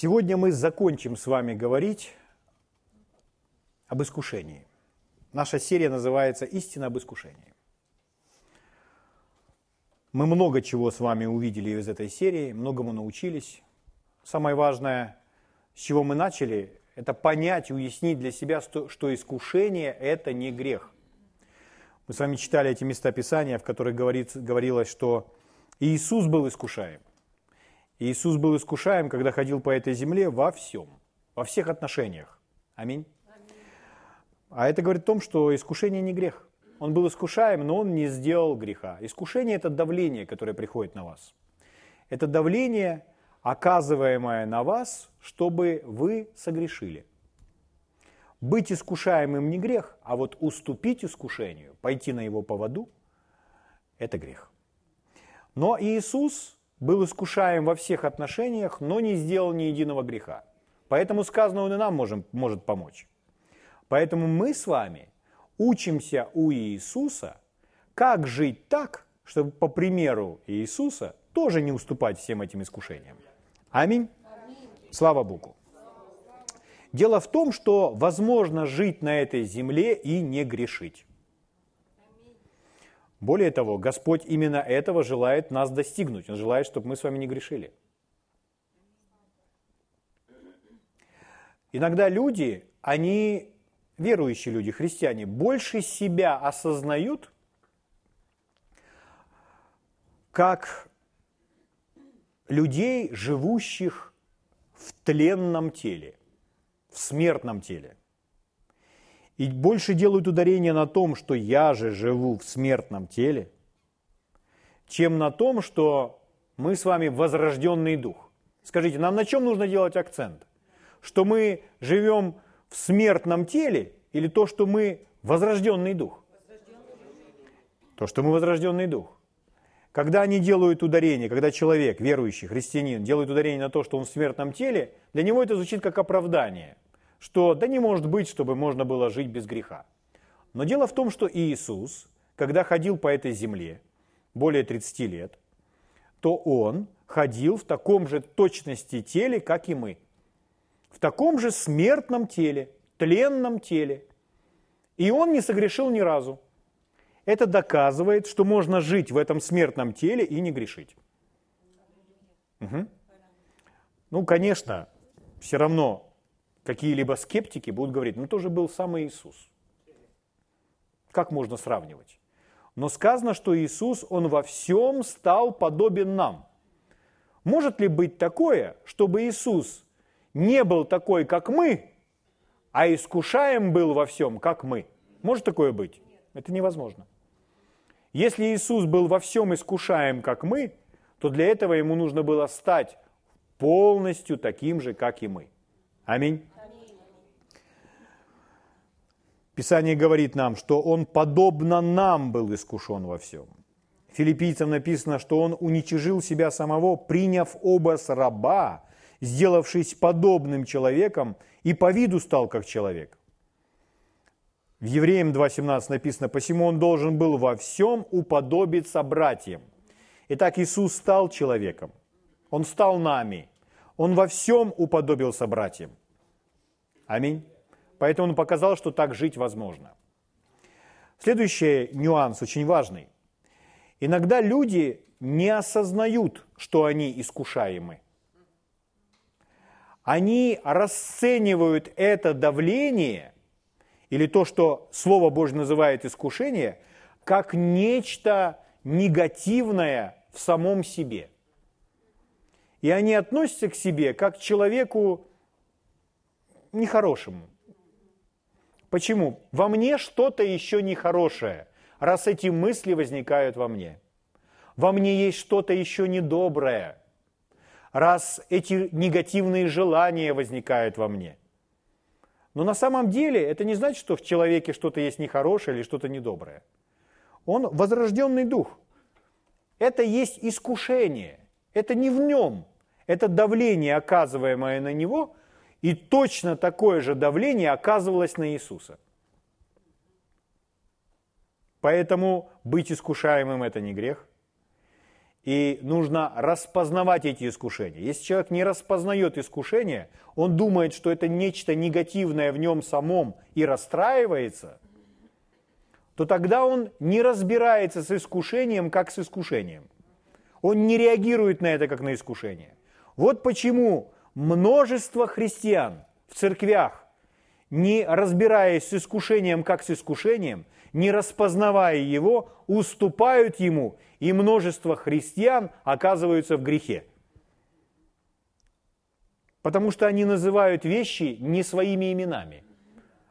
Сегодня мы закончим с вами говорить об искушении. Наша серия называется «Истина об искушении». Мы много чего с вами увидели из этой серии, многому научились. Самое важное, с чего мы начали, это понять, уяснить для себя, что искушение – это не грех. Мы с вами читали эти места Писания, в которых говорилось, что Иисус был искушаем. Иисус был искушаем, когда ходил по этой земле во всем, во всех отношениях. Аминь. А это говорит о том, что искушение не грех. Он был искушаем, но он не сделал греха. Искушение – это давление, которое приходит на вас. Это давление, оказываемое на вас, чтобы вы согрешили. Быть искушаемым не грех, а вот уступить искушению, пойти на его поводу – это грех. Но Иисус был искушаем во всех отношениях, но не сделал ни единого греха. Поэтому сказано, он и нам можем, может помочь. Поэтому мы с вами учимся у Иисуса, как жить так, чтобы по примеру Иисуса тоже не уступать всем этим искушениям. Аминь. Слава Богу. Дело в том, что возможно жить на этой земле и не грешить. Более того, Господь именно этого желает нас достигнуть. Он желает, чтобы мы с вами не грешили. Иногда люди, они, верующие люди, христиане, больше себя осознают, как людей, живущих в тленном теле, в смертном теле и больше делают ударение на том, что я же живу в смертном теле, чем на том, что мы с вами возрожденный дух. Скажите, нам на чем нужно делать акцент? Что мы живем в смертном теле или то, что мы возрожденный дух? То, что мы возрожденный дух. Когда они делают ударение, когда человек, верующий, христианин, делает ударение на то, что он в смертном теле, для него это звучит как оправдание – что да не может быть, чтобы можно было жить без греха. Но дело в том, что Иисус, когда ходил по этой земле более 30 лет, то Он ходил в таком же точности теле, как и мы. В таком же смертном теле, тленном теле. И Он не согрешил ни разу. Это доказывает, что можно жить в этом смертном теле и не грешить. Угу. Ну, конечно, все равно какие-либо скептики будут говорить, ну тоже был сам Иисус. Как можно сравнивать? Но сказано, что Иисус, Он во всем стал подобен нам. Может ли быть такое, чтобы Иисус не был такой, как мы, а искушаем был во всем, как мы? Может такое быть? Это невозможно. Если Иисус был во всем искушаем, как мы, то для этого ему нужно было стать полностью таким же, как и мы. Аминь. Писание говорит нам, что он подобно нам был искушен во всем. Филиппийцам написано, что он уничижил себя самого, приняв образ раба, сделавшись подобным человеком, и по виду стал как человек. В Евреям 2.17 написано, «Посему он должен был во всем уподобиться братьям». Итак, Иисус стал человеком, Он стал нами, Он во всем уподобился братьям. Аминь. Поэтому он показал, что так жить возможно. Следующий нюанс очень важный. Иногда люди не осознают, что они искушаемы. Они расценивают это давление или то, что Слово Божье называет искушение, как нечто негативное в самом себе. И они относятся к себе как к человеку нехорошему, Почему? Во мне что-то еще нехорошее, раз эти мысли возникают во мне. Во мне есть что-то еще недоброе, раз эти негативные желания возникают во мне. Но на самом деле это не значит, что в человеке что-то есть нехорошее или что-то недоброе. Он возрожденный дух. Это есть искушение. Это не в нем. Это давление, оказываемое на него – и точно такое же давление оказывалось на Иисуса. Поэтому быть искушаемым – это не грех. И нужно распознавать эти искушения. Если человек не распознает искушения, он думает, что это нечто негативное в нем самом и расстраивается, то тогда он не разбирается с искушением, как с искушением. Он не реагирует на это, как на искушение. Вот почему множество христиан в церквях, не разбираясь с искушением, как с искушением, не распознавая его, уступают ему и множество христиан оказываются в грехе. Потому что они называют вещи не своими именами.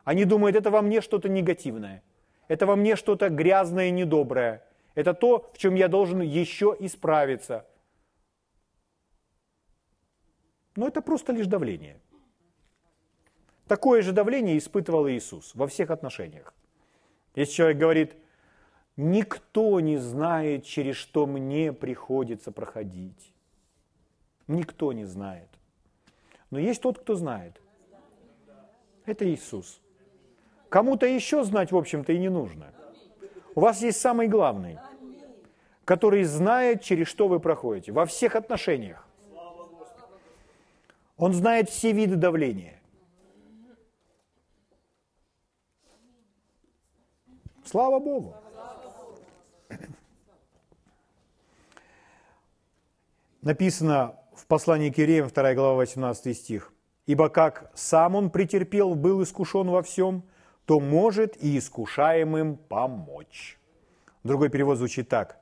Они думают, это во мне что-то негативное, это во мне что-то грязное недоброе, это то, в чем я должен еще исправиться. Но это просто лишь давление. Такое же давление испытывал Иисус во всех отношениях. Если человек говорит, Никто не знает, через что мне приходится проходить. Никто не знает. Но есть тот, кто знает. Это Иисус. Кому-то еще знать, в общем-то, и не нужно. У вас есть самый главный, который знает, через что вы проходите, во всех отношениях. Он знает все виды давления. Слава Богу. Написано в послании к Иереям, 2 глава, 18 стих. «Ибо как сам он претерпел, был искушен во всем, то может и искушаемым помочь». Другой перевод звучит так.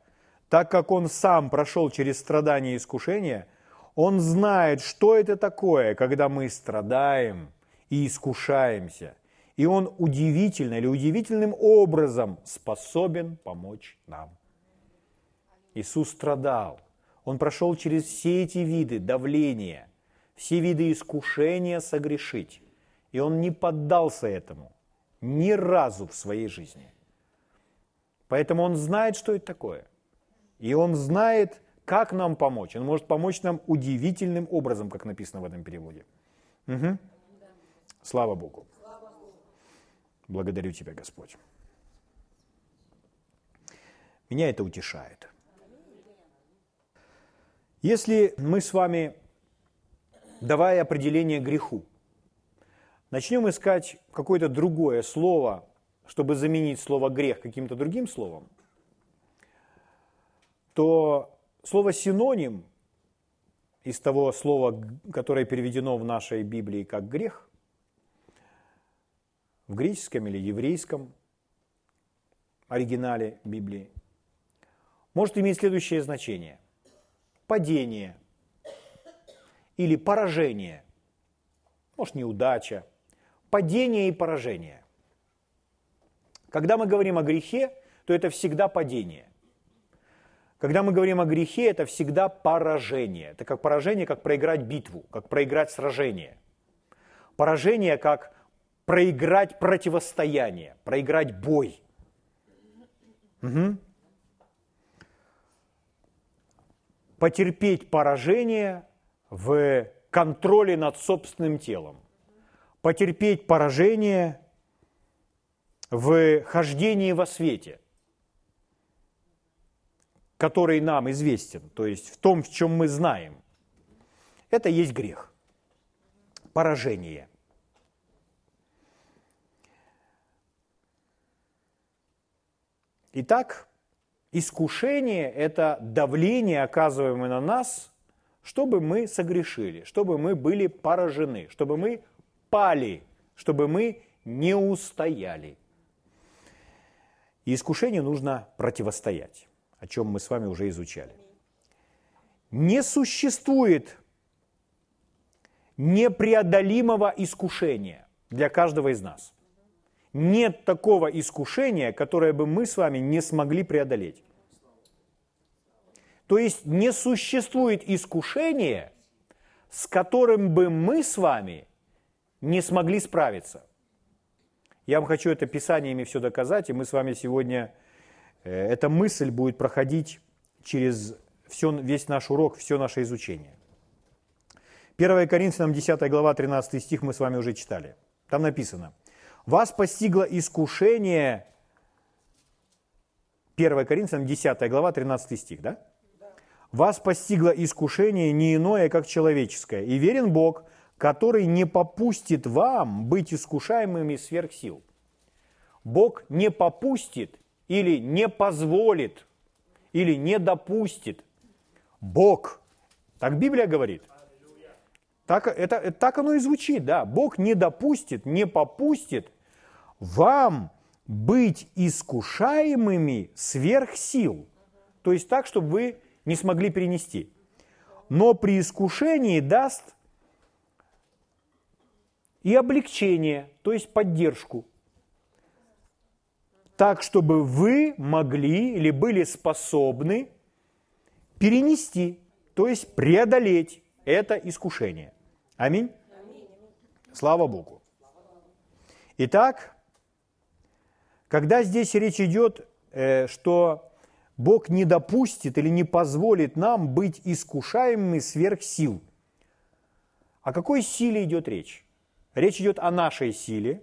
«Так как он сам прошел через страдания и искушения, он знает, что это такое, когда мы страдаем и искушаемся. И он удивительно или удивительным образом способен помочь нам. Иисус страдал, он прошел через все эти виды давления, все виды искушения согрешить. И он не поддался этому ни разу в своей жизни. Поэтому он знает, что это такое. И он знает, как нам помочь. Он может помочь нам удивительным образом, как написано в этом переводе. Угу. Слава Богу. Благодарю Тебя, Господь. Меня это утешает. Если мы с вами, давая определение греху, начнем искать какое-то другое слово, чтобы заменить слово грех каким-то другим словом, то слово синоним из того слова, которое переведено в нашей Библии как грех, в греческом или еврейском оригинале Библии, может иметь следующее значение падение или поражение, может неудача, падение и поражение. Когда мы говорим о грехе, то это всегда падение. Когда мы говорим о грехе, это всегда поражение. Это как поражение, как проиграть битву, как проиграть сражение. Поражение, как проиграть противостояние, проиграть бой. Угу. потерпеть поражение в контроле над собственным телом, потерпеть поражение в хождении во свете, который нам известен, то есть в том, в чем мы знаем. Это есть грех, поражение. Итак, Искушение – это давление, оказываемое на нас, чтобы мы согрешили, чтобы мы были поражены, чтобы мы пали, чтобы мы не устояли. И искушению нужно противостоять, о чем мы с вами уже изучали. Не существует непреодолимого искушения для каждого из нас. Нет такого искушения, которое бы мы с вами не смогли преодолеть. То есть не существует искушения, с которым бы мы с вами не смогли справиться. Я вам хочу это писаниями все доказать, и мы с вами сегодня, эта мысль будет проходить через все, весь наш урок, все наше изучение. 1 Коринфянам 10 глава 13 стих мы с вами уже читали. Там написано, «Вас постигло искушение» 1 Коринфянам 10 глава 13 стих, да? вас постигло искушение не иное, как человеческое, и верен Бог, который не попустит вам быть искушаемыми сверх сил. Бог не попустит или не позволит, или не допустит. Бог. Так Библия говорит. Так, это, так оно и звучит, да. Бог не допустит, не попустит вам быть искушаемыми сверх сил. То есть так, чтобы вы не смогли перенести. Но при искушении даст и облегчение, то есть поддержку. Так, чтобы вы могли или были способны перенести, то есть преодолеть это искушение. Аминь. Слава Богу. Итак, когда здесь речь идет, э, что Бог не допустит или не позволит нам быть искушаемыми сверх сил, о какой силе идет речь? Речь идет о нашей силе,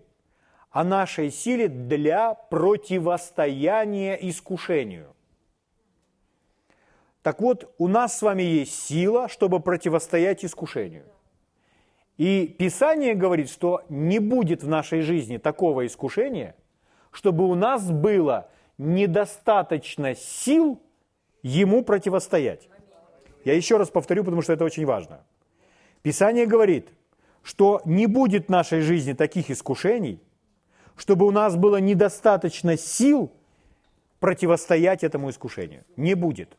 о нашей силе для противостояния искушению. Так вот, у нас с вами есть сила, чтобы противостоять искушению. И Писание говорит, что не будет в нашей жизни такого искушения, чтобы у нас было недостаточно сил ему противостоять. Я еще раз повторю, потому что это очень важно. Писание говорит – что не будет в нашей жизни таких искушений, чтобы у нас было недостаточно сил противостоять этому искушению. Не будет.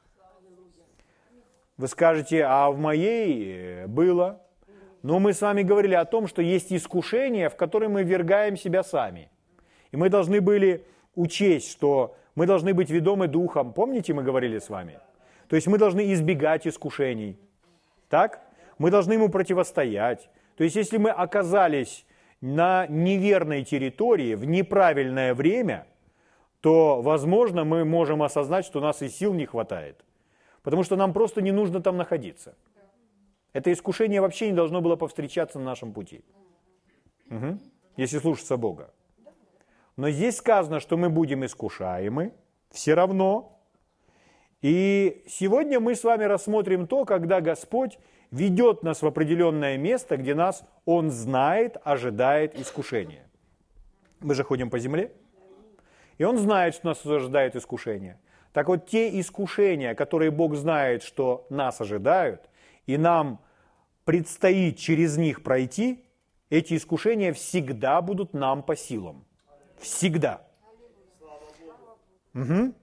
Вы скажете, а в моей э, было. Но мы с вами говорили о том, что есть искушения, в которые мы ввергаем себя сами. И мы должны были учесть, что мы должны быть ведомы духом. Помните, мы говорили с вами? То есть мы должны избегать искушений. Так? Мы должны ему противостоять. То есть если мы оказались на неверной территории в неправильное время, то, возможно, мы можем осознать, что у нас и сил не хватает. Потому что нам просто не нужно там находиться. Это искушение вообще не должно было повстречаться на нашем пути. Угу. Если слушаться Бога. Но здесь сказано, что мы будем искушаемы все равно. И сегодня мы с вами рассмотрим то, когда Господь ведет нас в определенное место, где нас Он знает, ожидает искушения. Мы же ходим по земле, и Он знает, что нас ожидает искушение. Так вот, те искушения, которые Бог знает, что нас ожидают, и нам предстоит через них пройти, эти искушения всегда будут нам по силам. Всегда. Угу.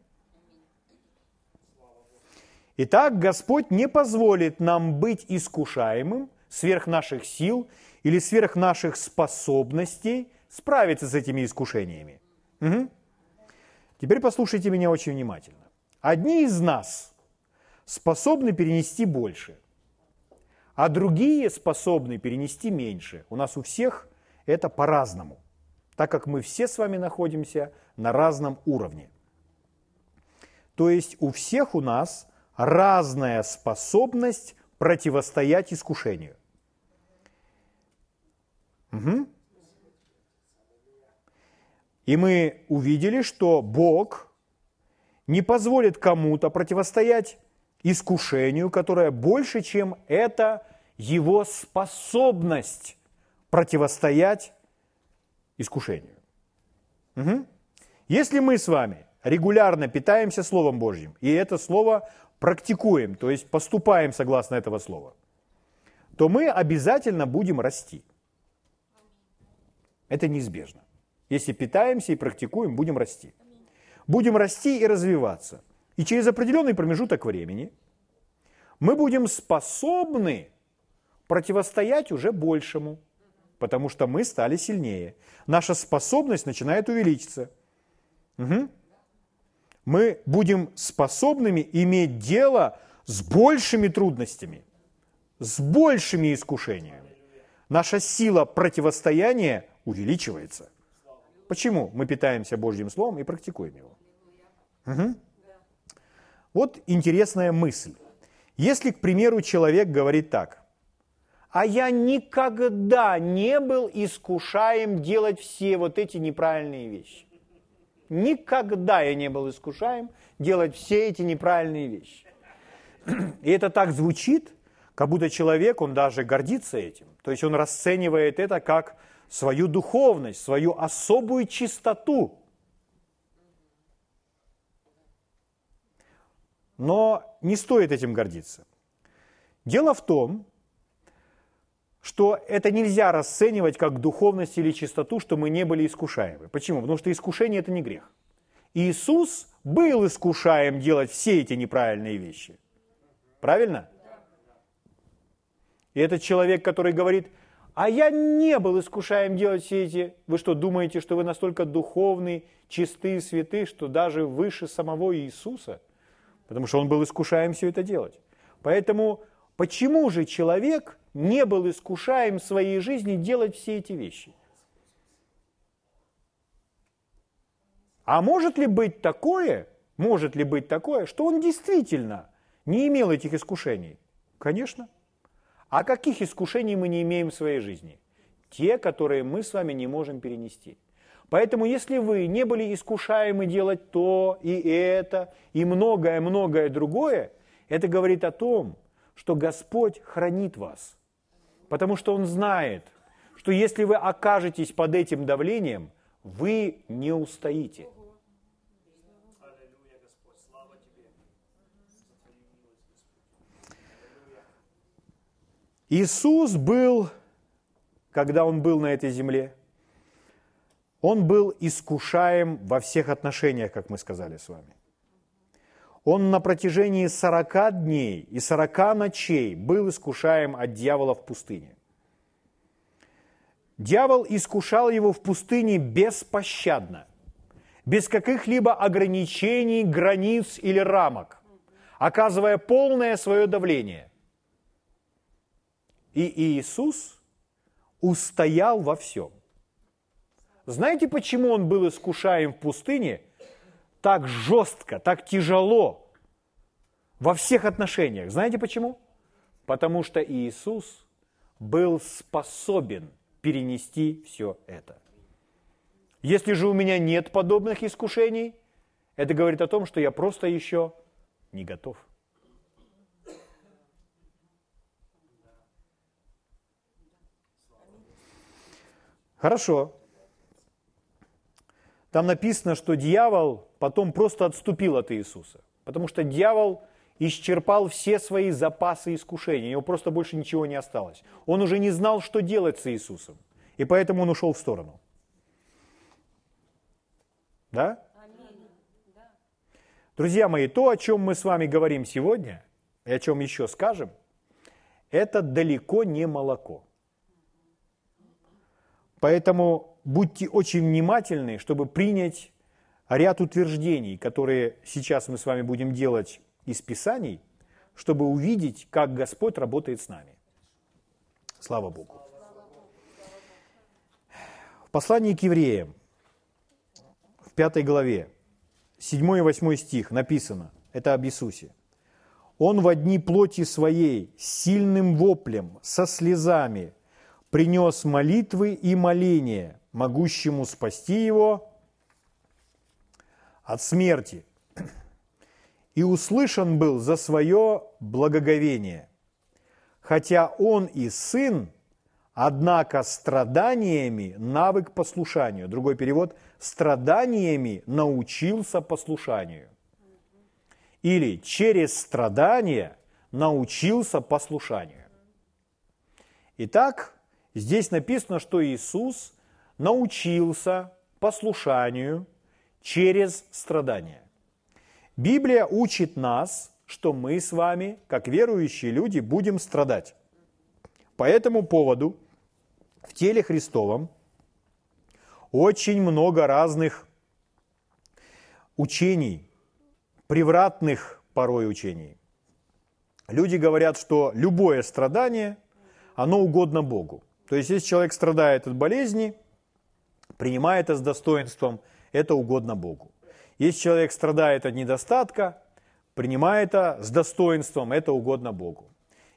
Итак, Господь не позволит нам быть искушаемым сверх наших сил или сверх наших способностей справиться с этими искушениями. Угу. Теперь послушайте меня очень внимательно. Одни из нас способны перенести больше, а другие способны перенести меньше. У нас у всех это по-разному, так как мы все с вами находимся на разном уровне. То есть у всех у нас разная способность противостоять искушению. Угу. И мы увидели, что Бог не позволит кому-то противостоять искушению, которое больше, чем это его способность противостоять искушению. Угу. Если мы с вами регулярно питаемся Словом Божьим, и это Слово практикуем, то есть поступаем согласно этого слова, то мы обязательно будем расти. Это неизбежно. Если питаемся и практикуем, будем расти. Будем расти и развиваться. И через определенный промежуток времени мы будем способны противостоять уже большему, потому что мы стали сильнее. Наша способность начинает увеличиться. Угу мы будем способными иметь дело с большими трудностями, с большими искушениями. Наша сила противостояния увеличивается. Почему? Мы питаемся Божьим Словом и практикуем его. Угу. Вот интересная мысль. Если, к примеру, человек говорит так, а я никогда не был искушаем делать все вот эти неправильные вещи. Никогда я не был искушаем делать все эти неправильные вещи. И это так звучит, как будто человек, он даже гордится этим. То есть он расценивает это как свою духовность, свою особую чистоту. Но не стоит этим гордиться. Дело в том, что это нельзя расценивать как духовность или чистоту, что мы не были искушаемы. Почему? Потому что искушение – это не грех. Иисус был искушаем делать все эти неправильные вещи. Правильно? И этот человек, который говорит, а я не был искушаем делать все эти... Вы что, думаете, что вы настолько духовный, чистые, святые, что даже выше самого Иисуса? Потому что он был искушаем все это делать. Поэтому почему же человек не был искушаем в своей жизни делать все эти вещи? А может ли быть такое, может ли быть такое, что он действительно не имел этих искушений? Конечно. А каких искушений мы не имеем в своей жизни? Те, которые мы с вами не можем перенести. Поэтому, если вы не были искушаемы делать то и это, и многое-многое другое, это говорит о том, что Господь хранит вас. Потому что Он знает, что если вы окажетесь под этим давлением, вы не устоите. Иисус был, когда Он был на этой земле, Он был искушаем во всех отношениях, как мы сказали с вами. Он на протяжении 40 дней и 40 ночей был искушаем от дьявола в пустыне. Дьявол искушал его в пустыне беспощадно, без каких-либо ограничений, границ или рамок, оказывая полное свое давление. И Иисус устоял во всем. Знаете, почему он был искушаем в пустыне так жестко, так тяжело во всех отношениях? Знаете почему? Потому что Иисус был способен перенести все это. Если же у меня нет подобных искушений, это говорит о том, что я просто еще не готов. Хорошо. Там написано, что дьявол потом просто отступил от Иисуса, потому что дьявол исчерпал все свои запасы искушений, у него просто больше ничего не осталось. Он уже не знал, что делать с Иисусом, и поэтому он ушел в сторону. Да? Друзья мои, то, о чем мы с вами говорим сегодня, и о чем еще скажем, это далеко не молоко. Поэтому будьте очень внимательны, чтобы принять ряд утверждений, которые сейчас мы с вами будем делать из Писаний, чтобы увидеть, как Господь работает с нами. Слава Богу. В послании к евреям, в пятой главе, 7 и 8 стих написано, это об Иисусе. Он в одни плоти своей, сильным воплем, со слезами, принес молитвы и моления, могущему спасти его от смерти. И услышан был за свое благоговение. Хотя он и сын, однако страданиями навык послушанию. Другой перевод – страданиями научился послушанию. Или через страдания научился послушанию. Итак, Здесь написано, что Иисус научился послушанию через страдания. Библия учит нас, что мы с вами, как верующие люди, будем страдать. По этому поводу в теле Христовом очень много разных учений, превратных порой учений. Люди говорят, что любое страдание, оно угодно Богу. То есть, если человек страдает от болезни, принимает это с достоинством, это угодно Богу. Если человек страдает от недостатка, принимает это с достоинством, это угодно Богу.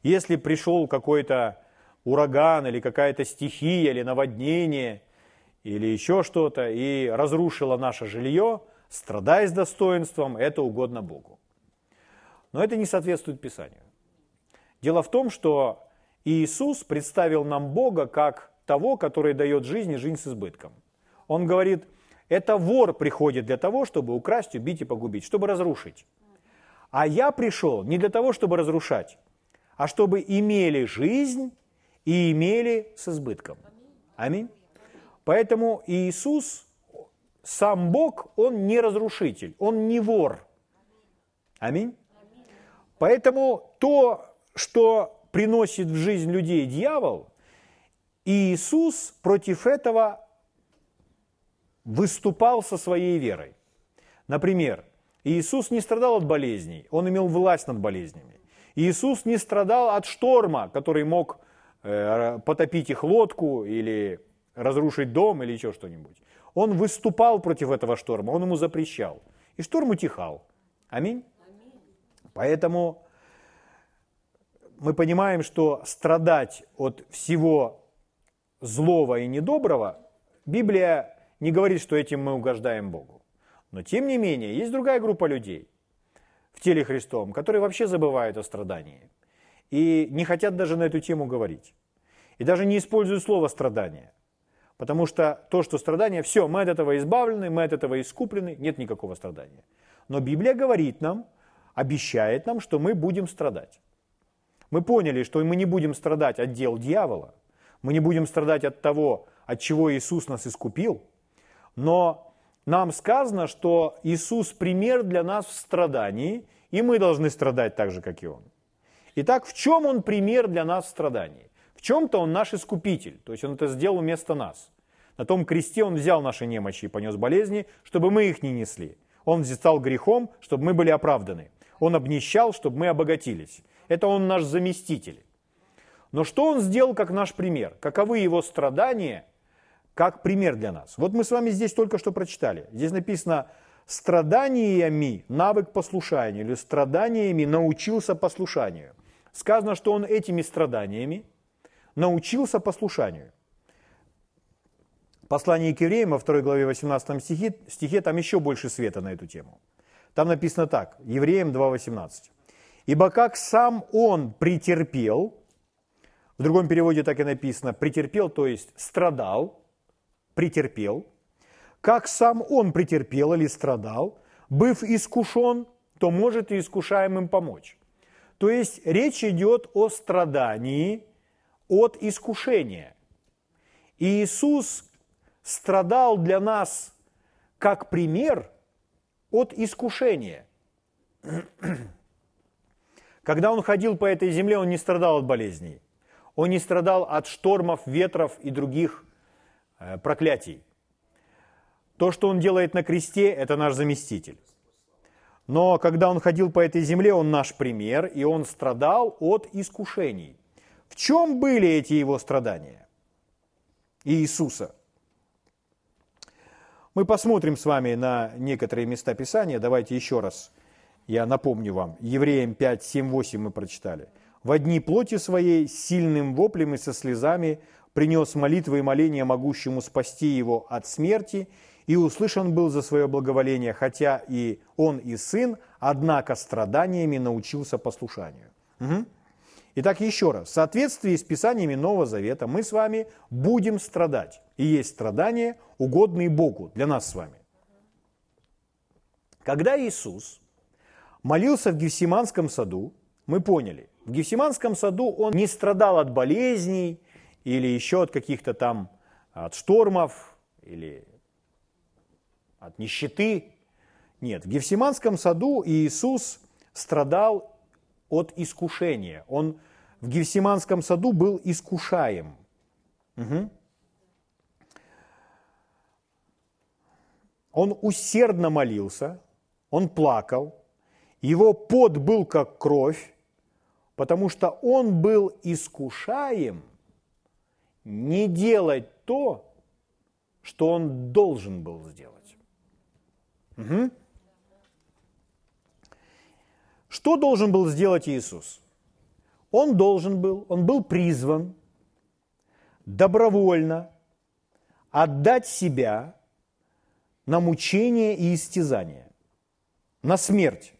Если пришел какой-то ураган или какая-то стихия или наводнение или еще что-то и разрушило наше жилье, страдай с достоинством, это угодно Богу. Но это не соответствует Писанию. Дело в том, что Иисус представил нам Бога как того, который дает жизнь и жизнь с избытком. Он говорит, это вор приходит для того, чтобы украсть, убить и погубить, чтобы разрушить. А я пришел не для того, чтобы разрушать, а чтобы имели жизнь и имели с избытком. Аминь. Поэтому Иисус, сам Бог, Он не разрушитель, Он не вор. Аминь. Поэтому то, что приносит в жизнь людей дьявол, Иисус против этого выступал со своей верой. Например, Иисус не страдал от болезней, Он имел власть над болезнями. Иисус не страдал от шторма, который мог э, потопить их лодку или разрушить дом или еще что-нибудь. Он выступал против этого шторма, он ему запрещал. И шторм утихал. Аминь. Поэтому мы понимаем, что страдать от всего злого и недоброго, Библия не говорит, что этим мы угождаем Богу. Но тем не менее, есть другая группа людей в теле Христовом, которые вообще забывают о страдании и не хотят даже на эту тему говорить. И даже не используют слово «страдание». Потому что то, что страдание, все, мы от этого избавлены, мы от этого искуплены, нет никакого страдания. Но Библия говорит нам, обещает нам, что мы будем страдать. Мы поняли, что мы не будем страдать от дел дьявола, мы не будем страдать от того, от чего Иисус нас искупил, но нам сказано, что Иисус пример для нас в страдании, и мы должны страдать так же, как и Он. Итак, в чем Он пример для нас в страдании? В чем-то Он наш искупитель, то есть Он это сделал вместо нас. На том кресте Он взял наши немощи и понес болезни, чтобы мы их не несли. Он стал грехом, чтобы мы были оправданы. Он обнищал, чтобы мы обогатились. Это Он наш заместитель. Но что Он сделал как наш пример? Каковы Его страдания – как пример для нас. Вот мы с вами здесь только что прочитали. Здесь написано страданиями навык послушания или страданиями научился послушанию. Сказано, что он этими страданиями научился послушанию. Послание к евреям во 2 главе 18 стихе, стихе там еще больше света на эту тему. Там написано так, евреям 2.18. «Ибо как сам он претерпел», в другом переводе так и написано, претерпел, то есть страдал, претерпел, как сам он претерпел или страдал, быв искушен, то может и искушаемым помочь. То есть речь идет о страдании от искушения. И Иисус страдал для нас как пример от искушения. Когда он ходил по этой земле, он не страдал от болезней. Он не страдал от штормов, ветров и других проклятий. То, что он делает на кресте, это наш заместитель. Но когда он ходил по этой земле, он наш пример, и он страдал от искушений. В чем были эти его страдания? Иисуса. Мы посмотрим с вами на некоторые места Писания. Давайте еще раз я напомню вам. Евреям 5, 7, 8 мы прочитали. «В одни плоти своей, сильным воплем и со слезами принес молитвы и моления могущему спасти его от смерти, и услышан был за свое благоволение, хотя и он и сын, однако страданиями научился послушанию. Угу. Итак, еще раз, в соответствии с Писаниями Нового Завета мы с вами будем страдать. И есть страдания, угодные Богу, для нас с вами. Когда Иисус молился в Гефсиманском саду, мы поняли, в Гефсиманском саду он не страдал от болезней, или еще от каких-то там, от штормов, или от нищеты. Нет, в Гефсиманском саду Иисус страдал от искушения. Он в Гефсиманском саду был искушаем. Угу. Он усердно молился, он плакал, его пот был как кровь, потому что он был искушаем – не делать то, что он должен был сделать. Угу. Что должен был сделать Иисус? Он должен был, он был призван добровольно отдать себя на мучение и истязание, на смерть.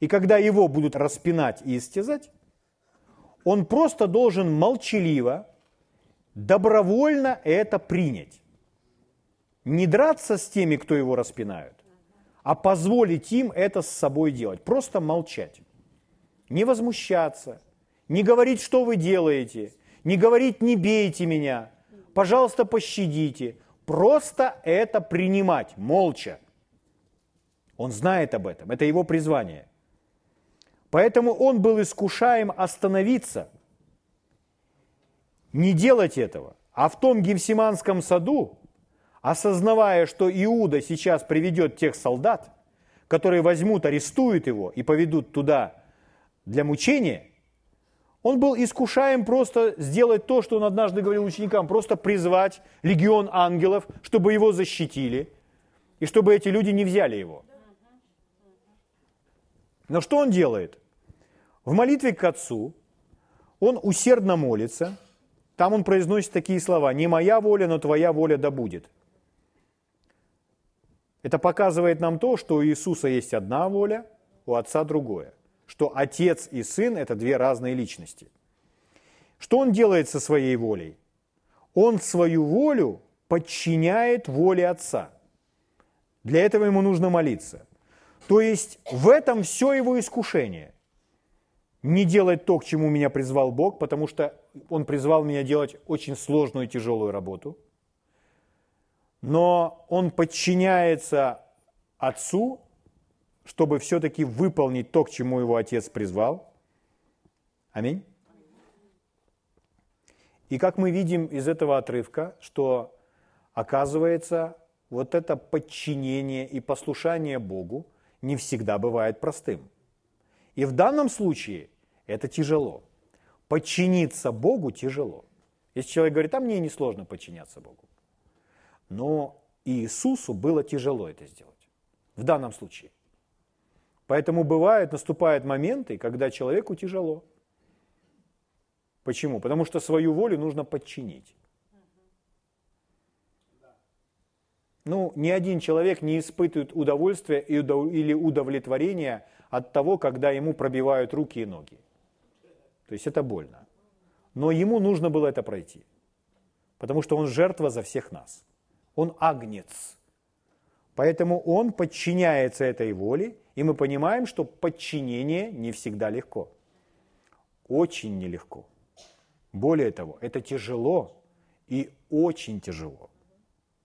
и когда его будут распинать и истязать, он просто должен молчаливо, добровольно это принять. Не драться с теми, кто его распинают, а позволить им это с собой делать. Просто молчать. Не возмущаться, не говорить, что вы делаете, не говорить, не бейте меня, пожалуйста, пощадите. Просто это принимать, молча. Он знает об этом, это его призвание. Поэтому он был искушаем остановиться, не делать этого. А в том Гефсиманском саду, осознавая, что Иуда сейчас приведет тех солдат, которые возьмут, арестуют его и поведут туда для мучения, он был искушаем просто сделать то, что он однажды говорил ученикам, просто призвать легион ангелов, чтобы его защитили, и чтобы эти люди не взяли его. Но что он делает? В молитве к Отцу он усердно молится, там он произносит такие слова, «Не моя воля, но твоя воля да будет». Это показывает нам то, что у Иисуса есть одна воля, у Отца другое. Что Отец и Сын – это две разные личности. Что Он делает со своей волей? Он свою волю подчиняет воле Отца. Для этого ему нужно молиться. То есть в этом все его искушение. Не делать то, к чему меня призвал Бог, потому что Он призвал меня делать очень сложную и тяжелую работу. Но Он подчиняется Отцу, чтобы все-таки выполнить то, к чему его Отец призвал. Аминь. И как мы видим из этого отрывка, что оказывается вот это подчинение и послушание Богу не всегда бывает простым. И в данном случае это тяжело. Подчиниться Богу тяжело. Если человек говорит, а мне не сложно подчиняться Богу. Но Иисусу было тяжело это сделать. В данном случае. Поэтому бывают, наступают моменты, когда человеку тяжело. Почему? Потому что свою волю нужно подчинить. Ну, ни один человек не испытывает удовольствия или удовлетворения от того, когда ему пробивают руки и ноги. То есть это больно. Но ему нужно было это пройти. Потому что он жертва за всех нас. Он агнец. Поэтому он подчиняется этой воле, и мы понимаем, что подчинение не всегда легко. Очень нелегко. Более того, это тяжело и очень тяжело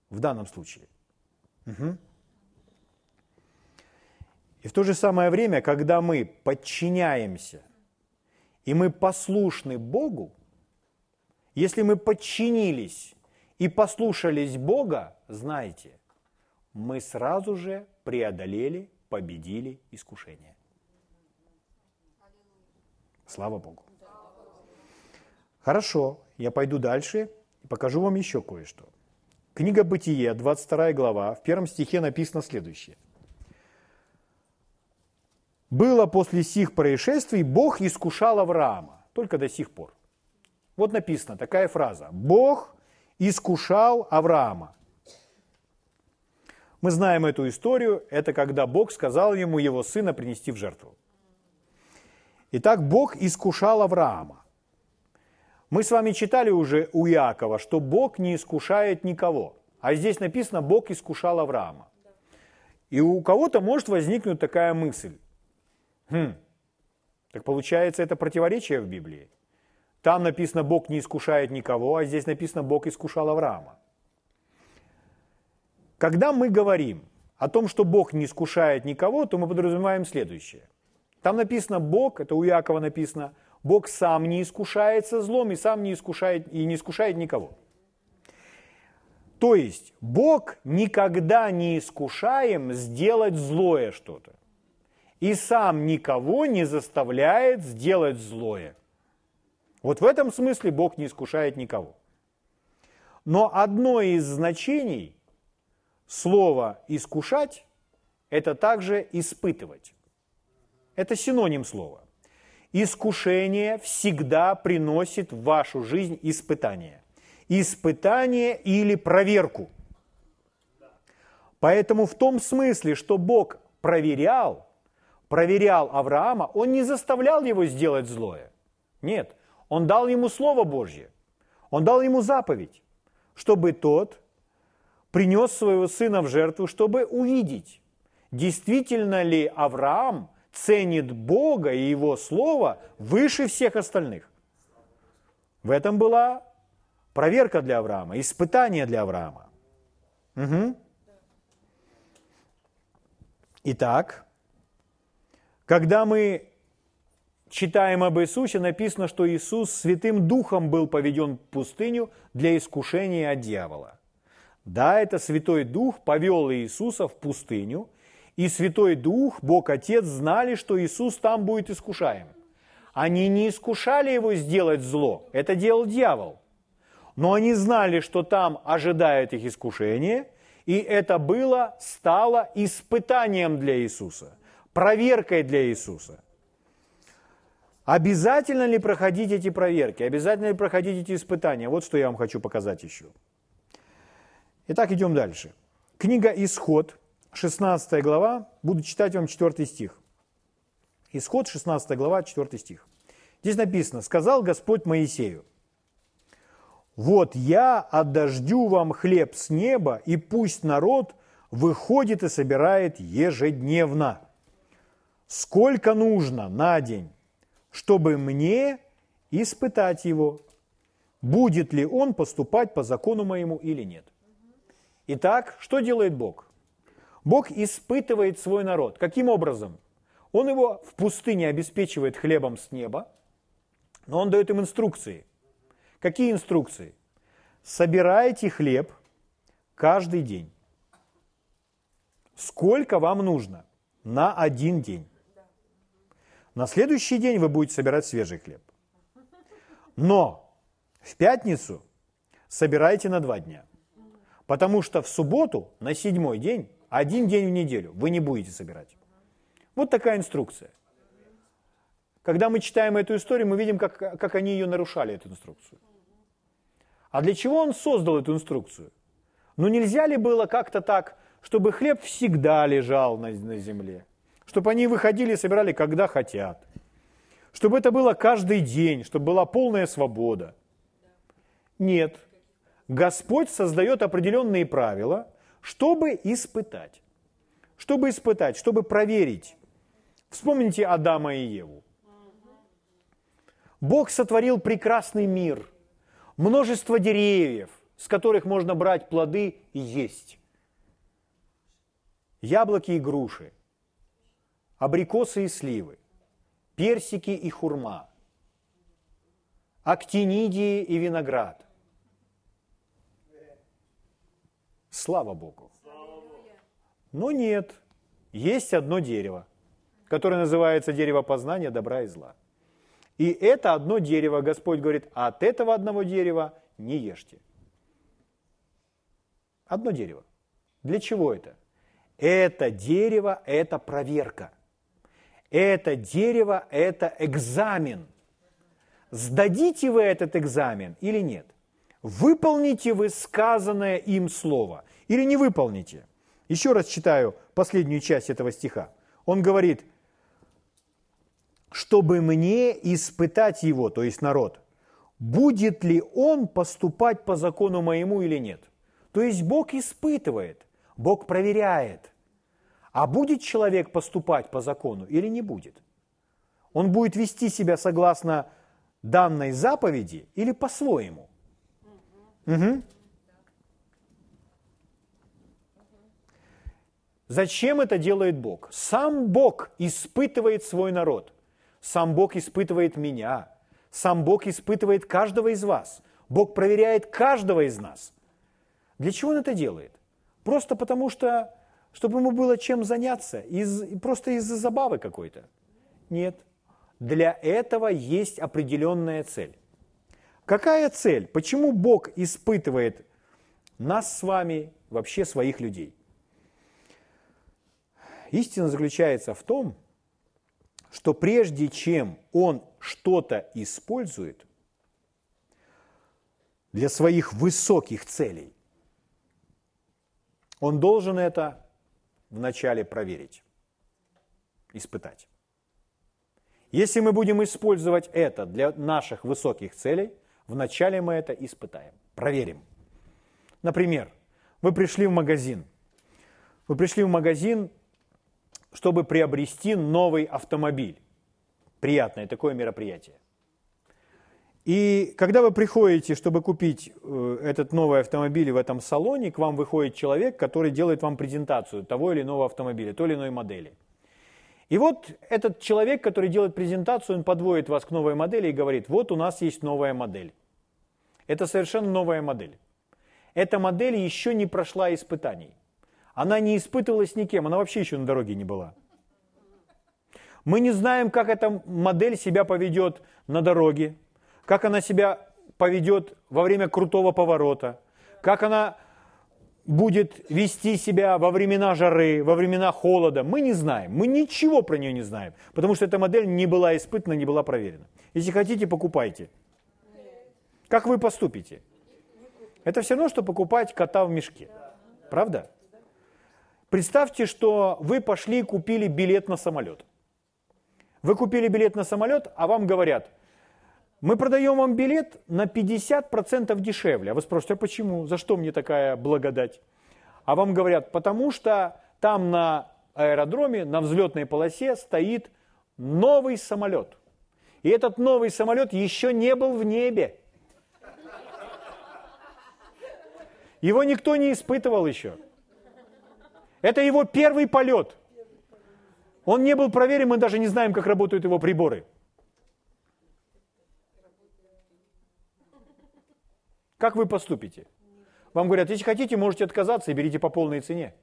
в данном случае. Угу. И в то же самое время, когда мы подчиняемся и мы послушны Богу, если мы подчинились и послушались Бога, знайте, мы сразу же преодолели, победили искушение. Слава Богу. Хорошо, я пойду дальше и покажу вам еще кое-что. Книга Бытие, 22 глава, в первом стихе написано следующее. «Было после сих происшествий Бог искушал Авраама». Только до сих пор. Вот написано такая фраза. «Бог искушал Авраама». Мы знаем эту историю. Это когда Бог сказал ему его сына принести в жертву. Итак, Бог искушал Авраама. Мы с вами читали уже у Иакова, что Бог не искушает никого. А здесь написано, Бог искушал Авраама. И у кого-то может возникнуть такая мысль. Хм, так получается, это противоречие в Библии. Там написано, Бог не искушает никого, а здесь написано, Бог искушал Авраама. Когда мы говорим о том, что Бог не искушает никого, то мы подразумеваем следующее. Там написано Бог, это у Якова написано, Бог сам не искушается злом и сам не искушает, и не искушает никого. То есть Бог никогда не искушаем сделать злое что-то. И сам никого не заставляет сделать злое. Вот в этом смысле Бог не искушает никого. Но одно из значений слова «искушать» – это также «испытывать». Это синоним слова. Искушение всегда приносит в вашу жизнь испытание. Испытание или проверку. Поэтому в том смысле, что Бог проверял, проверял Авраама, он не заставлял его сделать злое. Нет, он дал ему Слово Божье. Он дал ему заповедь, чтобы тот принес своего сына в жертву, чтобы увидеть, действительно ли Авраам ценит Бога и Его Слово выше всех остальных. В этом была проверка для Авраама, испытание для Авраама. Угу. Итак, когда мы читаем об Иисусе, написано, что Иисус Святым Духом был поведен в пустыню для искушения от дьявола. Да, это Святой Дух повел Иисуса в пустыню, и Святой Дух, Бог Отец, знали, что Иисус там будет искушаем. Они не искушали его сделать зло, это делал дьявол. Но они знали, что там ожидает их искушение, и это было, стало испытанием для Иисуса, проверкой для Иисуса. Обязательно ли проходить эти проверки? Обязательно ли проходить эти испытания? Вот что я вам хочу показать еще. Итак, идем дальше. Книга «Исход», 16 глава, буду читать вам 4 стих. Исход, 16 глава, 4 стих. Здесь написано, «Сказал Господь Моисею, вот я отдождю вам хлеб с неба, и пусть народ выходит и собирает ежедневно. Сколько нужно на день, чтобы мне испытать его, будет ли он поступать по закону моему или нет. Итак, что делает Бог? Бог испытывает свой народ. Каким образом? Он его в пустыне обеспечивает хлебом с неба, но он дает им инструкции. Какие инструкции? Собирайте хлеб каждый день. Сколько вам нужно? На один день. На следующий день вы будете собирать свежий хлеб. Но в пятницу собирайте на два дня. Потому что в субботу, на седьмой день, один день в неделю вы не будете собирать. Вот такая инструкция. Когда мы читаем эту историю, мы видим, как, как они ее нарушали, эту инструкцию. А для чего он создал эту инструкцию? Ну нельзя ли было как-то так, чтобы хлеб всегда лежал на, на земле? Чтобы они выходили и собирали, когда хотят? Чтобы это было каждый день, чтобы была полная свобода? Нет. Господь создает определенные правила, чтобы испытать. Чтобы испытать, чтобы проверить. Вспомните Адама и Еву. Бог сотворил прекрасный мир, множество деревьев, с которых можно брать плоды и есть. Яблоки и груши, абрикосы и сливы, персики и хурма, актинидии и виноград, Слава Богу. Но нет, есть одно дерево, которое называется дерево познания добра и зла. И это одно дерево, Господь говорит, от этого одного дерева не ешьте. Одно дерево. Для чего это? Это дерево – это проверка. Это дерево – это экзамен. Сдадите вы этот экзамен или нет? Выполните вы сказанное им слово или не выполните? Еще раз читаю последнюю часть этого стиха. Он говорит, чтобы мне испытать его, то есть народ, будет ли он поступать по закону моему или нет. То есть Бог испытывает, Бог проверяет, а будет человек поступать по закону или не будет. Он будет вести себя согласно данной заповеди или по-своему. Угу. Зачем это делает Бог? Сам Бог испытывает свой народ. Сам Бог испытывает меня. Сам Бог испытывает каждого из вас. Бог проверяет каждого из нас. Для чего Он это делает? Просто потому что, чтобы ему было чем заняться, из, просто из-за забавы какой-то. Нет. Для этого есть определенная цель. Какая цель? Почему Бог испытывает нас с вами, вообще своих людей? Истина заключается в том, что прежде чем Он что-то использует для своих высоких целей, Он должен это вначале проверить. испытать. Если мы будем использовать это для наших высоких целей, вначале мы это испытаем, проверим. Например, вы пришли в магазин. Вы пришли в магазин, чтобы приобрести новый автомобиль. Приятное такое мероприятие. И когда вы приходите, чтобы купить э, этот новый автомобиль в этом салоне, к вам выходит человек, который делает вам презентацию того или иного автомобиля, той или иной модели. И вот этот человек, который делает презентацию, он подводит вас к новой модели и говорит, вот у нас есть новая модель. Это совершенно новая модель. Эта модель еще не прошла испытаний. Она не испытывалась никем, она вообще еще на дороге не была. Мы не знаем, как эта модель себя поведет на дороге, как она себя поведет во время крутого поворота, как она будет вести себя во времена жары, во времена холода. Мы не знаем, мы ничего про нее не знаем, потому что эта модель не была испытана, не была проверена. Если хотите, покупайте. Как вы поступите? Это все равно, что покупать кота в мешке. Правда? Представьте, что вы пошли и купили билет на самолет. Вы купили билет на самолет, а вам говорят, мы продаем вам билет на 50% дешевле. А вы спросите, а почему? За что мне такая благодать? А вам говорят, потому что там на аэродроме, на взлетной полосе стоит новый самолет. И этот новый самолет еще не был в небе. Его никто не испытывал еще. Это его первый полет. Он не был проверен, мы даже не знаем, как работают его приборы. Как вы поступите? Вам говорят, если хотите, можете отказаться и берите по полной цене.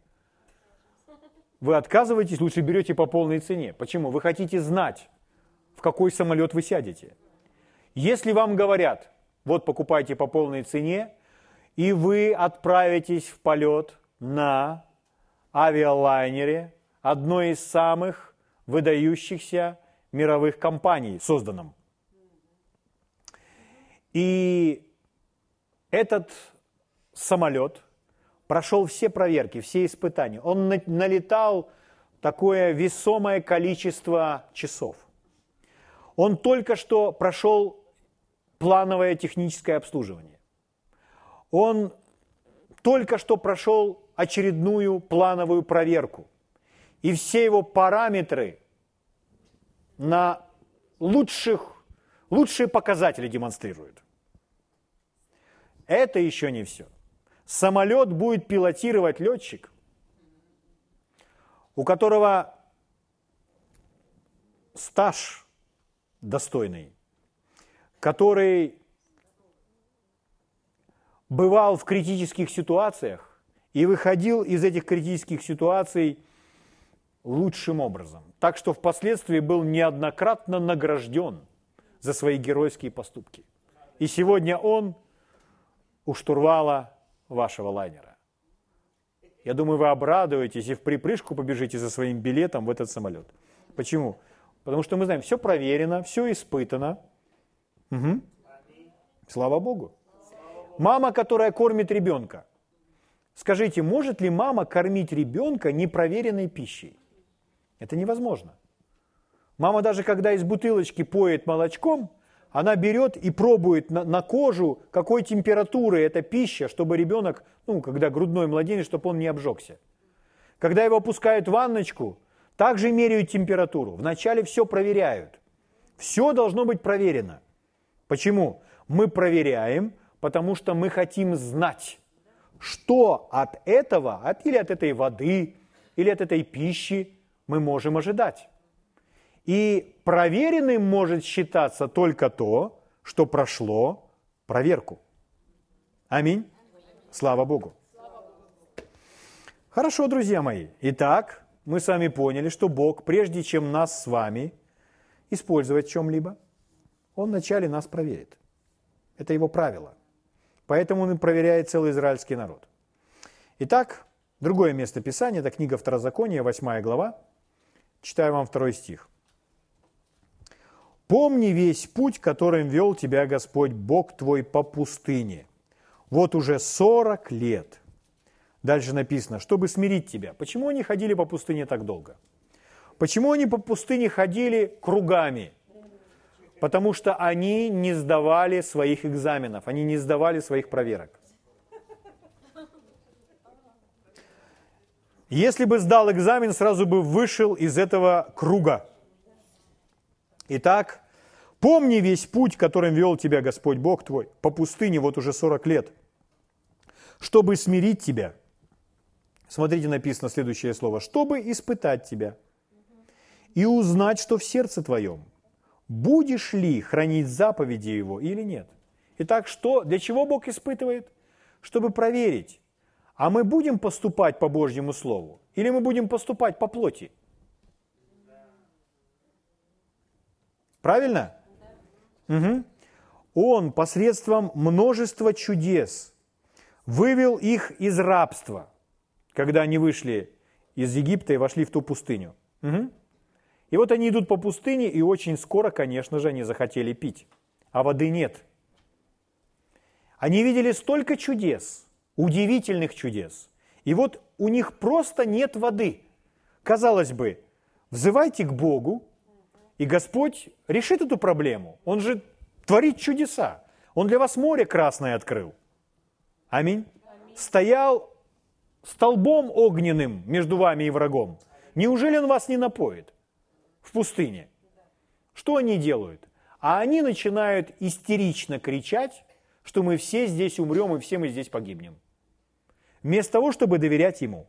Вы отказываетесь, лучше берете по полной цене. Почему? Вы хотите знать, в какой самолет вы сядете. Если вам говорят, вот покупайте по полной цене, и вы отправитесь в полет на авиалайнере одной из самых выдающихся мировых компаний, созданном. И этот самолет прошел все проверки, все испытания. Он налетал такое весомое количество часов. Он только что прошел плановое техническое обслуживание. Он только что прошел очередную плановую проверку. И все его параметры на лучших, лучшие показатели демонстрируют. Это еще не все. Самолет будет пилотировать летчик, у которого стаж достойный, который бывал в критических ситуациях и выходил из этих критических ситуаций лучшим образом. Так что впоследствии был неоднократно награжден за свои геройские поступки. И сегодня он у штурвала вашего лайнера. Я думаю, вы обрадуетесь и в припрыжку побежите за своим билетом в этот самолет. Почему? Потому что мы знаем, все проверено, все испытано. Угу. Слава Богу. Мама, которая кормит ребенка. Скажите, может ли мама кормить ребенка непроверенной пищей? Это невозможно. Мама даже когда из бутылочки поет молочком, она берет и пробует на, на кожу, какой температуры эта пища, чтобы ребенок, ну, когда грудной младенец, чтобы он не обжегся. Когда его опускают в ванночку, также меряют температуру. Вначале все проверяют. Все должно быть проверено. Почему? Мы проверяем, потому что мы хотим знать, что от этого, от, или от этой воды, или от этой пищи мы можем ожидать. И проверенным может считаться только то, что прошло проверку. Аминь. Слава Богу. Хорошо, друзья мои. Итак, мы с вами поняли, что Бог, прежде чем нас с вами использовать в чем-либо, Он вначале нас проверит. Это Его правило. Поэтому Он проверяет целый израильский народ. Итак, другое место Писания, это книга Второзакония, 8 глава. Читаю вам второй стих. Помни весь путь, которым вел тебя Господь Бог твой по пустыне. Вот уже 40 лет. Дальше написано, чтобы смирить тебя. Почему они ходили по пустыне так долго? Почему они по пустыне ходили кругами? Потому что они не сдавали своих экзаменов, они не сдавали своих проверок. Если бы сдал экзамен, сразу бы вышел из этого круга. Итак, помни весь путь, которым вел тебя Господь Бог твой по пустыне вот уже 40 лет, чтобы смирить тебя. Смотрите, написано следующее слово. Чтобы испытать тебя и узнать, что в сердце твоем. Будешь ли хранить заповеди его или нет? Итак, что, для чего Бог испытывает? Чтобы проверить, а мы будем поступать по Божьему Слову или мы будем поступать по плоти? Правильно? Угу. Он посредством множества чудес вывел их из рабства, когда они вышли из Египта и вошли в ту пустыню. Угу. И вот они идут по пустыне, и очень скоро, конечно же, они захотели пить, а воды нет. Они видели столько чудес, удивительных чудес, и вот у них просто нет воды. Казалось бы, взывайте к Богу, и Господь решит эту проблему. Он же творит чудеса. Он для вас море красное открыл. Аминь. Стоял столбом огненным между вами и врагом. Неужели он вас не напоит? в пустыне. Что они делают? А они начинают истерично кричать, что мы все здесь умрем и все мы здесь погибнем. Вместо того, чтобы доверять ему.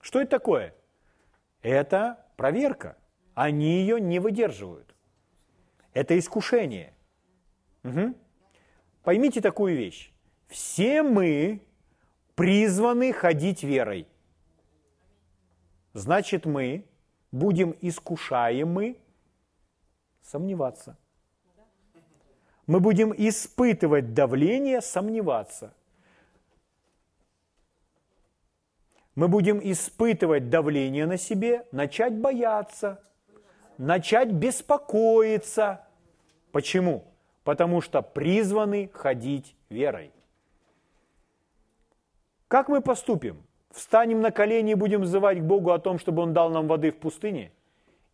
Что это такое? Это проверка. Они ее не выдерживают. Это искушение. Угу. Поймите такую вещь. Все мы призваны ходить верой. Значит, мы будем искушаемы сомневаться. Мы будем испытывать давление сомневаться. Мы будем испытывать давление на себе, начать бояться, начать беспокоиться. Почему? Потому что призваны ходить верой. Как мы поступим? Встанем на колени и будем взывать к Богу о том, чтобы Он дал нам воды в пустыне?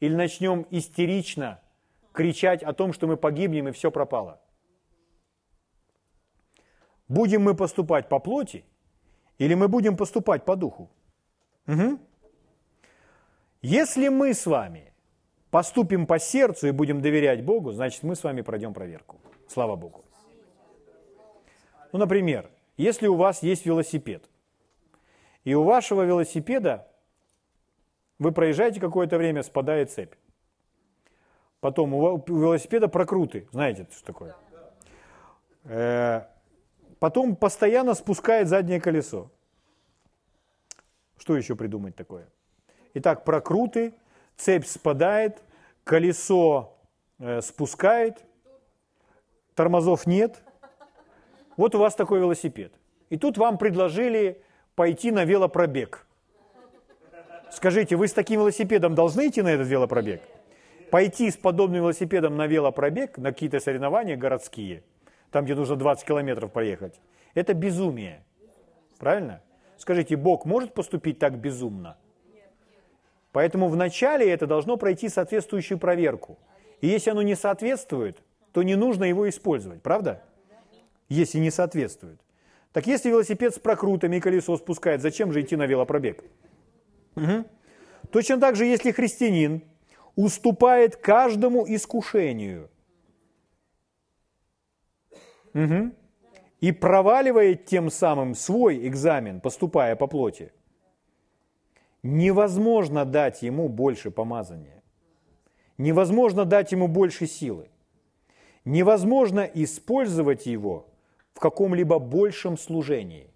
Или начнем истерично кричать о том, что мы погибнем и все пропало? Будем мы поступать по плоти или мы будем поступать по духу? Угу. Если мы с вами поступим по сердцу и будем доверять Богу, значит мы с вами пройдем проверку. Слава Богу. Ну, например, если у вас есть велосипед – и у вашего велосипеда вы проезжаете какое-то время, спадает цепь. Потом у велосипеда прокруты, знаете, что такое? Э, потом постоянно спускает заднее колесо. Что еще придумать такое? Итак, прокруты, цепь спадает, колесо э, спускает, тормозов нет. Вот у вас такой велосипед. И тут вам предложили пойти на велопробег. Скажите, вы с таким велосипедом должны идти на этот велопробег? Пойти с подобным велосипедом на велопробег, на какие-то соревнования городские, там, где нужно 20 километров проехать, это безумие. Правильно? Скажите, Бог может поступить так безумно? Поэтому вначале это должно пройти соответствующую проверку. И если оно не соответствует, то не нужно его использовать, правда? Если не соответствует. Так если велосипед с прокрутами и колесо спускает, зачем же идти на велопробег? Угу. Точно так же, если христианин уступает каждому искушению угу. и проваливает тем самым свой экзамен, поступая по плоти, невозможно дать ему больше помазания. Невозможно дать ему больше силы. Невозможно использовать его – в каком-либо большем служении.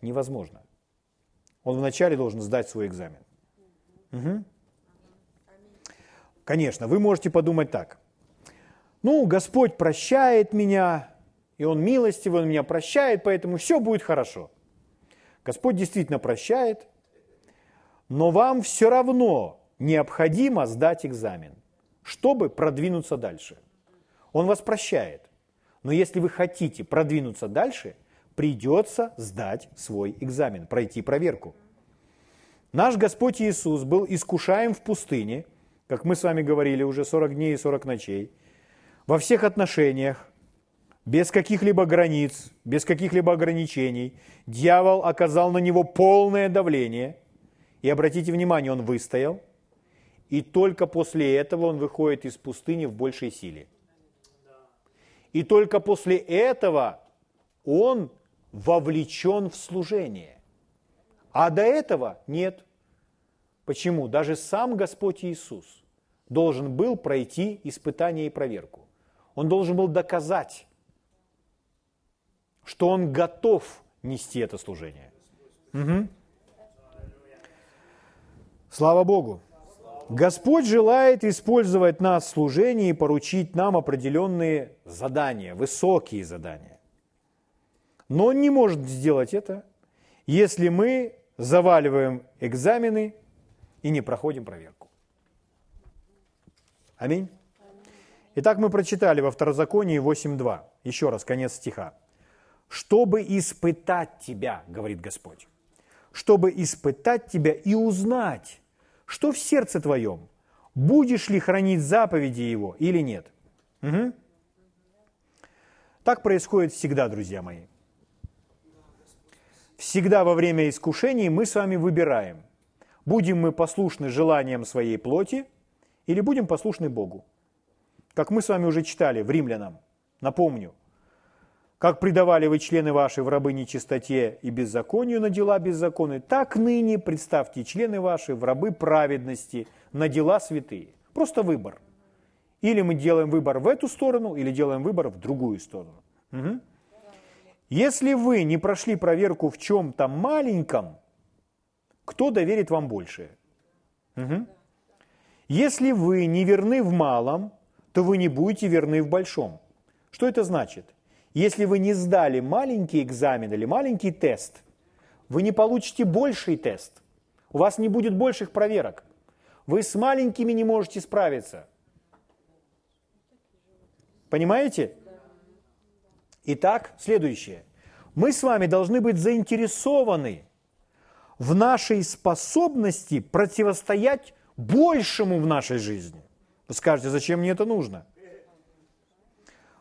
Невозможно. Он вначале должен сдать свой экзамен. Угу. Конечно, вы можете подумать так. Ну, Господь прощает меня, и Он милостивый, Он меня прощает, поэтому все будет хорошо. Господь действительно прощает, но вам все равно необходимо сдать экзамен, чтобы продвинуться дальше. Он вас прощает. Но если вы хотите продвинуться дальше, придется сдать свой экзамен, пройти проверку. Наш Господь Иисус был искушаем в пустыне, как мы с вами говорили уже 40 дней и 40 ночей, во всех отношениях, без каких-либо границ, без каких-либо ограничений. Дьявол оказал на него полное давление. И обратите внимание, он выстоял. И только после этого он выходит из пустыни в большей силе. И только после этого он вовлечен в служение. А до этого нет. Почему? Даже сам Господь Иисус должен был пройти испытание и проверку. Он должен был доказать, что он готов нести это служение. Угу. Слава Богу. Господь желает использовать нас в служении и поручить нам определенные задания, высокие задания. Но Он не может сделать это, если мы заваливаем экзамены и не проходим проверку. Аминь. Итак, мы прочитали во Второзаконии 8.2. Еще раз, конец стиха. «Чтобы испытать тебя, — говорит Господь, — чтобы испытать тебя и узнать, что в сердце твоем, будешь ли хранить заповеди Его или нет. Угу. Так происходит всегда, друзья мои. Всегда во время искушений мы с вами выбираем, будем мы послушны желаниям своей плоти или будем послушны Богу. Как мы с вами уже читали в Римлянам, напомню, как предавали вы члены ваши в рабы нечистоте и беззаконию на дела беззаконные, так ныне представьте члены ваши в рабы праведности на дела святые. Просто выбор. Или мы делаем выбор в эту сторону, или делаем выбор в другую сторону. Угу. Если вы не прошли проверку в чем-то маленьком, кто доверит вам больше? Угу. Если вы не верны в малом, то вы не будете верны в большом. Что это значит? Если вы не сдали маленький экзамен или маленький тест, вы не получите больший тест. У вас не будет больших проверок. Вы с маленькими не можете справиться. Понимаете? Итак, следующее. Мы с вами должны быть заинтересованы в нашей способности противостоять большему в нашей жизни. Вы скажете, зачем мне это нужно?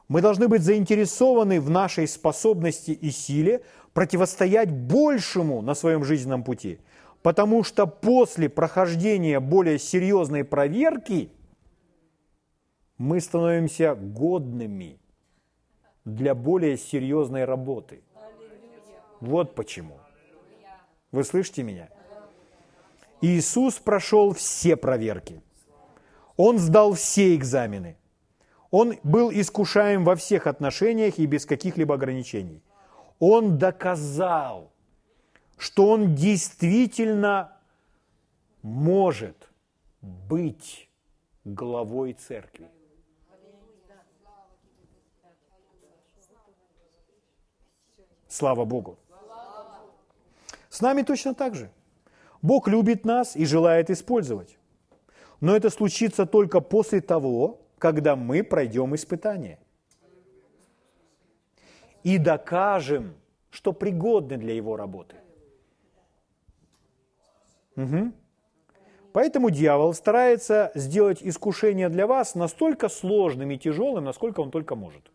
Мы должны быть заинтересованы в нашей способности и силе противостоять большему на своем жизненном пути, потому что после прохождения более серьезной проверки мы становимся годными для более серьезной работы. Вот почему. Вы слышите меня? Иисус прошел все проверки. Он сдал все экзамены. Он был искушаем во всех отношениях и без каких-либо ограничений. Он доказал, что он действительно может быть главой церкви. Слава Богу. С нами точно так же. Бог любит нас и желает использовать. Но это случится только после того, когда мы пройдем испытание. И докажем, что пригодны для его работы. Угу. Поэтому дьявол старается сделать искушение для вас настолько сложным и тяжелым, насколько он только может.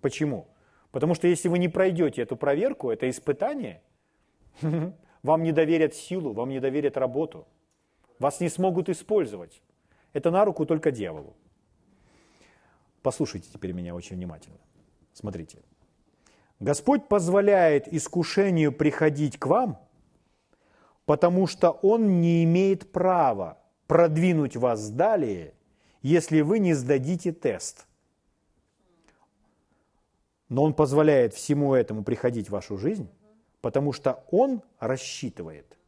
Почему? Потому что если вы не пройдете эту проверку, это испытание, вам не доверят силу, вам не доверят работу – вас не смогут использовать. Это на руку только дьяволу. Послушайте теперь меня очень внимательно. Смотрите. Господь позволяет искушению приходить к вам, потому что Он не имеет права продвинуть вас далее, если вы не сдадите тест. Но Он позволяет всему этому приходить в вашу жизнь, потому что Он рассчитывает –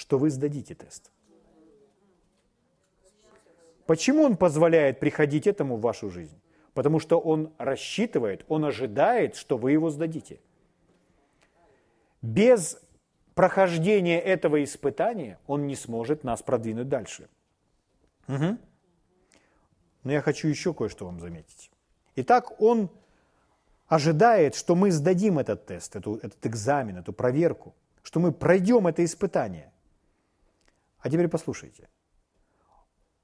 что вы сдадите тест. Почему он позволяет приходить этому в вашу жизнь? Потому что он рассчитывает, он ожидает, что вы его сдадите. Без прохождения этого испытания он не сможет нас продвинуть дальше. Угу. Но я хочу еще кое-что вам заметить. Итак, он ожидает, что мы сдадим этот тест, эту, этот экзамен, эту проверку, что мы пройдем это испытание. А теперь послушайте.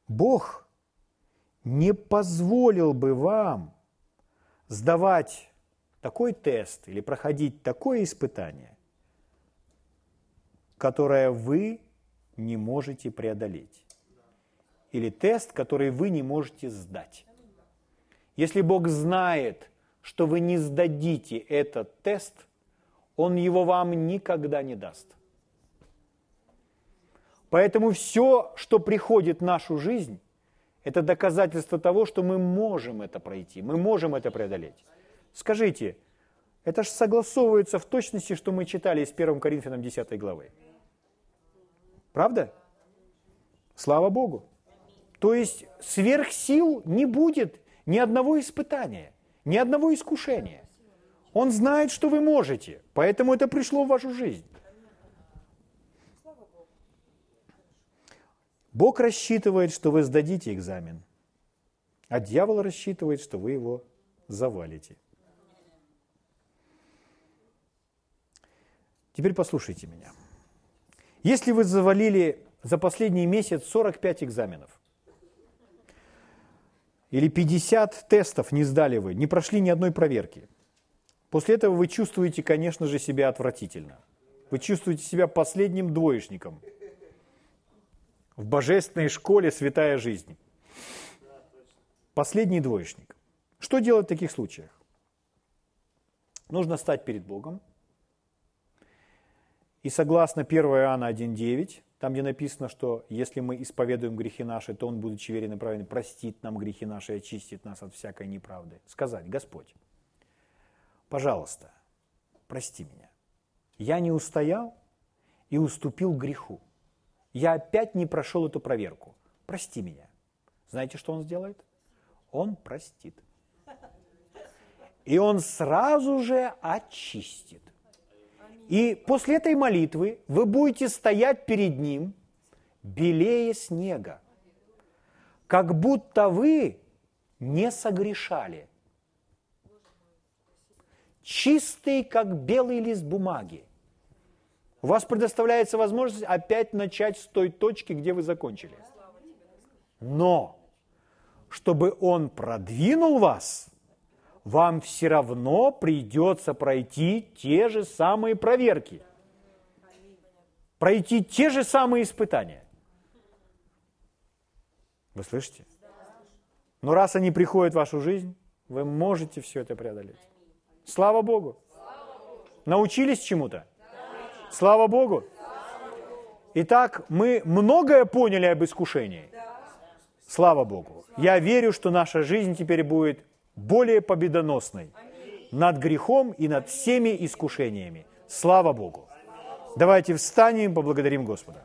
Бог не позволил бы вам сдавать такой тест или проходить такое испытание, которое вы не можете преодолеть. Или тест, который вы не можете сдать. Если Бог знает, что вы не сдадите этот тест, Он его вам никогда не даст. Поэтому все, что приходит в нашу жизнь, это доказательство того, что мы можем это пройти, мы можем это преодолеть. Скажите, это же согласовывается в точности, что мы читали из 1 Коринфянам 10 главы. Правда? Слава Богу. То есть сверх сил не будет ни одного испытания, ни одного искушения. Он знает, что вы можете, поэтому это пришло в вашу жизнь. Бог рассчитывает, что вы сдадите экзамен, а дьявол рассчитывает, что вы его завалите. Теперь послушайте меня. Если вы завалили за последний месяц 45 экзаменов, или 50 тестов не сдали вы, не прошли ни одной проверки, после этого вы чувствуете, конечно же, себя отвратительно. Вы чувствуете себя последним двоечником в божественной школе «Святая жизнь». Последний двоечник. Что делать в таких случаях? Нужно стать перед Богом – и согласно 1 Иоанна 1.9, там, где написано, что если мы исповедуем грехи наши, то Он, будучи верен и праведен, простит нам грехи наши и очистит нас от всякой неправды. Сказать, Господь, пожалуйста, прости меня. Я не устоял и уступил греху. Я опять не прошел эту проверку. Прости меня. Знаете, что Он сделает? Он простит. И Он сразу же очистит. И после этой молитвы вы будете стоять перед Ним белее снега, как будто вы не согрешали. Чистый, как белый лист бумаги. У вас предоставляется возможность опять начать с той точки, где вы закончили. Но, чтобы Он продвинул вас – вам все равно придется пройти те же самые проверки, пройти те же самые испытания. Вы слышите? Но раз они приходят в вашу жизнь, вы можете все это преодолеть. Слава Богу! Научились чему-то? Слава Богу! Итак, мы многое поняли об искушении. Слава Богу! Я верю, что наша жизнь теперь будет более победоносной над грехом и над всеми искушениями. Слава Богу! Давайте встанем и поблагодарим Господа.